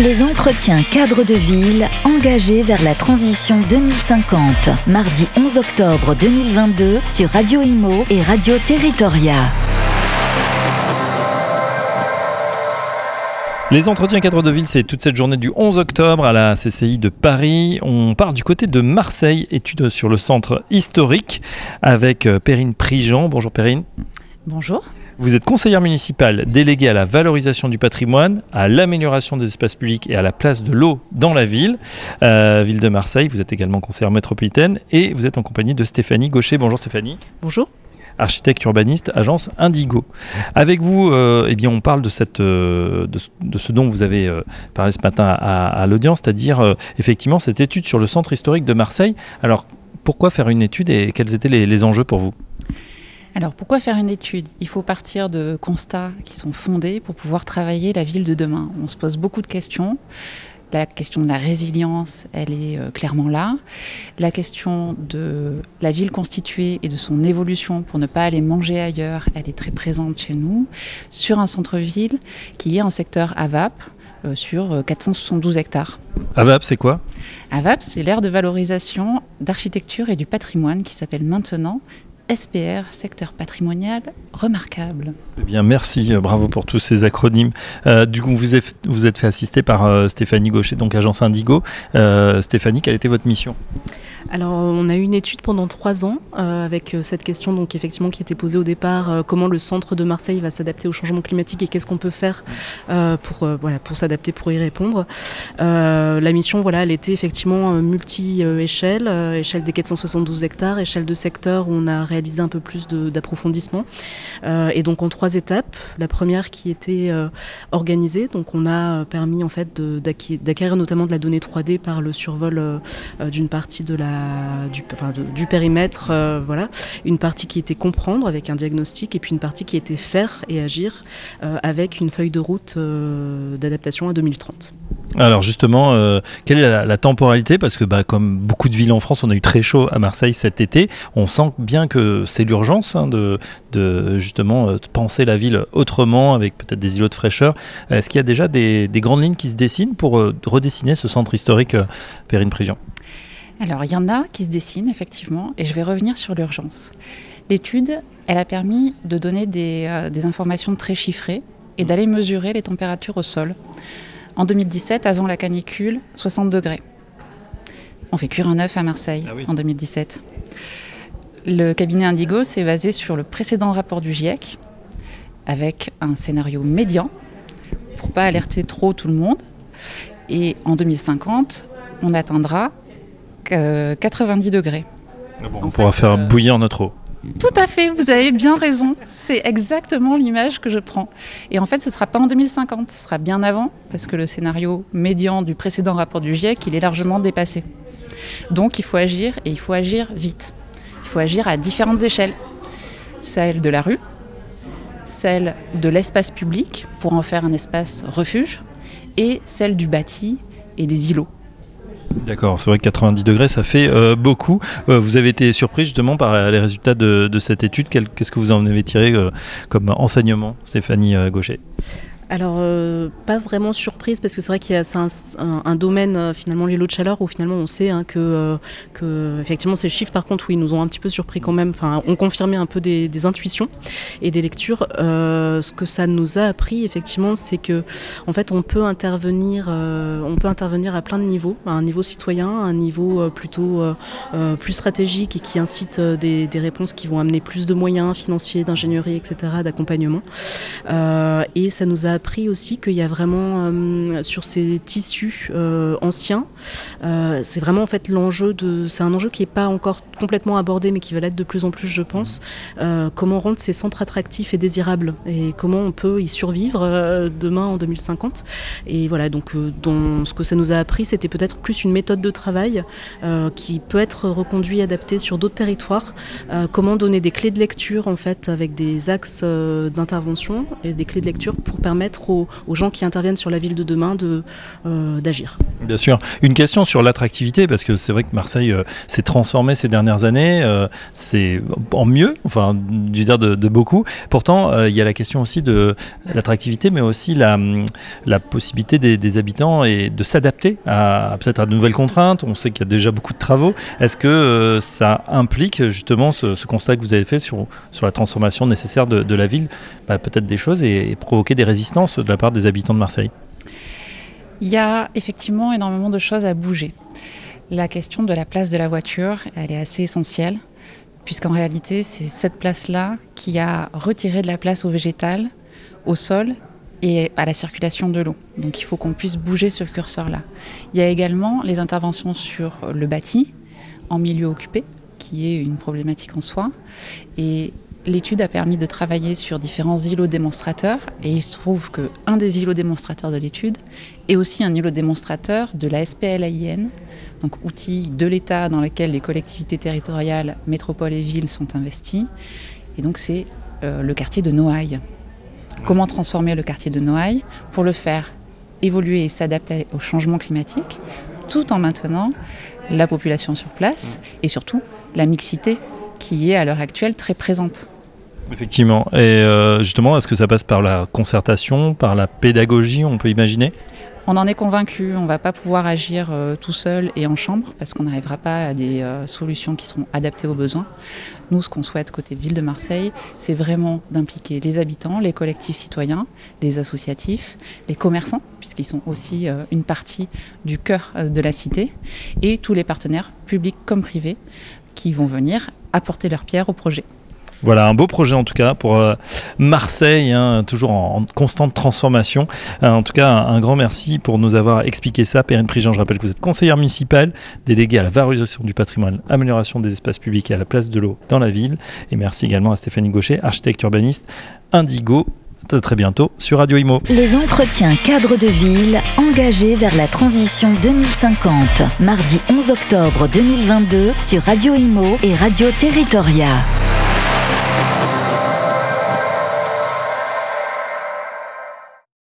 Les entretiens cadres de ville engagés vers la transition 2050. Mardi 11 octobre 2022 sur Radio Imo et Radio Territoria. Les entretiens cadres de ville, c'est toute cette journée du 11 octobre à la CCI de Paris. On part du côté de Marseille, étude sur le centre historique avec euh, Perrine Prigent. Bonjour Perrine. Bonjour. Vous êtes conseillère municipale déléguée à la valorisation du patrimoine, à l'amélioration des espaces publics et à la place de l'eau dans la ville, euh, ville de Marseille. Vous êtes également conseillère métropolitaine et vous êtes en compagnie de Stéphanie Gaucher. Bonjour Stéphanie. Bonjour architecte urbaniste, agence Indigo. Avec vous, euh, eh bien, on parle de, cette, euh, de, ce dont vous avez parlé ce matin à, l'audience, c'est-à-dire effectivement cette étude sur le centre historique de Marseille. Alors, pourquoi faire une étude et quels étaient les enjeux pour vous? Alors pourquoi faire une étude? Il faut partir de constats qui sont fondés pour pouvoir travailler la ville de demain. On se pose beaucoup de questions. La question de la résilience, elle est euh, clairement là. La question de la ville constituée et de son évolution pour ne pas aller manger ailleurs, elle est très présente chez nous. Sur un centre-ville qui est en secteur AVAP, euh, sur 472 euh, hectares. AVAP, c'est quoi? AVAP, c'est l'aire de valorisation d'architecture et du patrimoine qui s'appelle maintenant SPR, secteur patrimonial remarquable. Eh bien, merci, euh, bravo pour tous ces acronymes. Euh, du coup, vous êtes, vous êtes fait assister par euh, Stéphanie Gaucher, donc agence Indigo. Stéphanie, quelle était votre mission? Alors, on a eu une étude pendant trois ans avec cette question, donc effectivement, qui était posée au départ comment le centre de Marseille va s'adapter au changement climatique et qu'est-ce qu'on peut faire pour voilà pour s'adapter, pour y répondre. la mission, voilà, elle était effectivement multi-échelle, échelle des 472 hectares, échelle de secteur où on a réalisé un peu plus d'approfondissement. Euh, et donc en trois étapes. La première qui était euh, organisée, donc on a permis en fait d'acquérir notamment de la donnée 3D par le survol euh, d'une partie de la, du, du périmètre, voilà, une partie qui était comprendre avec un diagnostic et puis une partie qui était faire et agir avec une feuille de route d'adaptation à 2030. Alors justement, quelle est la, temporalité? Parce que bah, comme beaucoup de villes en France, on a eu très chaud à Marseille cet été. On sent bien que c'est l'urgence hein, de, de, justement euh, penser la ville autrement, avec peut-être des îlots de fraîcheur. Est-ce qu'il y a déjà des, grandes lignes qui se dessinent pour euh, redessiner ce centre historique euh, Périne Prigion Alors, il y en a qui se dessinent, effectivement, et je vais revenir sur l'urgence. L'étude, elle a permis de donner des, informations très chiffrées et d'aller mesurer les températures au sol. En 2017, avant la canicule, 60 degrés. On fait cuire un œuf à Marseille ah en 2017. Le cabinet Indigo s'est basé sur le précédent rapport du GIEC, avec un scénario médian, pour pas alerter trop tout le monde. Et en 2050, on atteindra 90 degrés. Ah on pourra faire euh, bouillir notre eau. Tout à fait, vous avez bien raison. C'est exactement l'image que je prends. Et en fait, ce ne sera pas en 2050, ce sera bien avant, parce que le scénario médian du précédent rapport du GIEC, il est largement dépassé. Donc il faut agir, et il faut agir vite faut agir à différentes échelles. Celle de la rue, celle de l'espace public pour en faire un espace refuge, et celle du bâti et des îlots. D'accord, c'est vrai que 90 degrés, ça fait euh, beaucoup. Euh, vous avez été surpris justement par les résultats de, cette étude. Qu'est-ce que vous en avez tiré euh, comme enseignement, Stéphanie Gaucher? Alors, euh, pas vraiment surprise, parce que c'est vrai qu'il y a un, domaine, euh, finalement, les lots de chaleur, où finalement on sait hein, que, euh, que, effectivement, ces chiffres, par contre, oui, nous ont un petit peu surpris quand même, enfin, ont confirmé un peu des, intuitions et des lectures. ce que ça nous a appris, effectivement, c'est que, en fait, on peut intervenir, on peut intervenir à plein de niveaux, à un niveau citoyen, à un niveau plutôt plus stratégique et qui incite des, des, réponses qui vont amener plus de moyens financiers, d'ingénierie, etc., d'accompagnement. et ça nous a appris aussi qu'il y a vraiment euh, sur ces tissus euh, anciens, euh, c'est vraiment en fait l'enjeu de, c'est un enjeu qui n'est pas encore complètement abordé, mais qui va l'être de plus en plus, je pense. comment rendre ces centres attractifs et désirables et comment on peut y survivre demain en 2050. Et voilà, donc ce que ça nous a appris, c'était peut-être plus une méthode de travail qui peut être reconduite, adaptée sur d'autres territoires. comment donner des clés de lecture en fait avec des axes d'intervention et des clés de lecture pour permettre aux, gens qui interviennent sur la ville de demain de, d'agir. Bien sûr. Une question sur l'attractivité, parce que c'est vrai que Marseille s'est transformé ces dernières années, c'est en mieux, enfin, je veux dire de, beaucoup. Pourtant, il y a la question aussi de l'attractivité, mais aussi la, la possibilité des, habitants et de s'adapter à, peut-être à de nouvelles contraintes. On sait qu'il y a déjà beaucoup de travaux. Est-ce que ça implique justement ce, constat que vous avez fait sur, sur la transformation nécessaire de, la ville, bah, peut-être des choses et, provoquer des résistances de la part des habitants de Marseille Il y a effectivement énormément de choses à bouger. La question de la place de la voiture, elle est assez essentielle, puisqu'en réalité, c'est cette place-là qui a retiré de la place au végétal, au sol et à la circulation de l'eau. Donc il faut qu'on puisse bouger ce curseur-là. Il y a également les interventions sur le bâti en milieu occupé, qui est une problématique en soi. Et l'étude a permis de travailler sur différents îlots démonstrateurs. Et il se trouve qu'un des îlots démonstrateurs de l'étude est aussi un îlot démonstrateur de la SPLAIN, donc outil de l'État dans lequel les collectivités territoriales, métropoles et villes sont investies. Et donc c'est euh, le quartier de Noailles. Comment transformer le quartier de Noailles pour le faire évoluer et s'adapter au changement climatique tout en maintenant la population sur place et surtout la mixité qui est à l'heure actuelle très présente. Effectivement. Et euh, justement, est-ce que ça passe par la concertation, par la pédagogie, on peut imaginer? On en est convaincu, on ne va pas pouvoir agir euh, tout seul et en chambre parce qu'on n'arrivera pas à des euh, solutions qui seront adaptées aux besoins. Nous, ce qu'on souhaite côté ville de Marseille, c'est vraiment d'impliquer les habitants, les collectifs citoyens, les associatifs, les commerçants, puisqu'ils sont aussi une partie du cœur de la cité, et tous les partenaires publics comme privés qui vont venir apporter leur pierre au projet. Voilà, un beau projet en tout cas pour euh, Marseille, hein, toujours en, constante transformation. Euh, en tout cas, un, grand merci pour nous avoir expliqué ça. Perrine Prigent, je rappelle que vous êtes conseillère municipale, déléguée à la valorisation du patrimoine, amélioration des espaces publics et à la place de l'eau dans la ville. Et merci également à Stéphanie Gaucher, architecte urbaniste Indigo. À très bientôt sur Radio Imo. Les entretiens cadres de ville engagés vers la transition 2050. Mardi 11 octobre 2022 sur Radio Imo et Radio Territoria.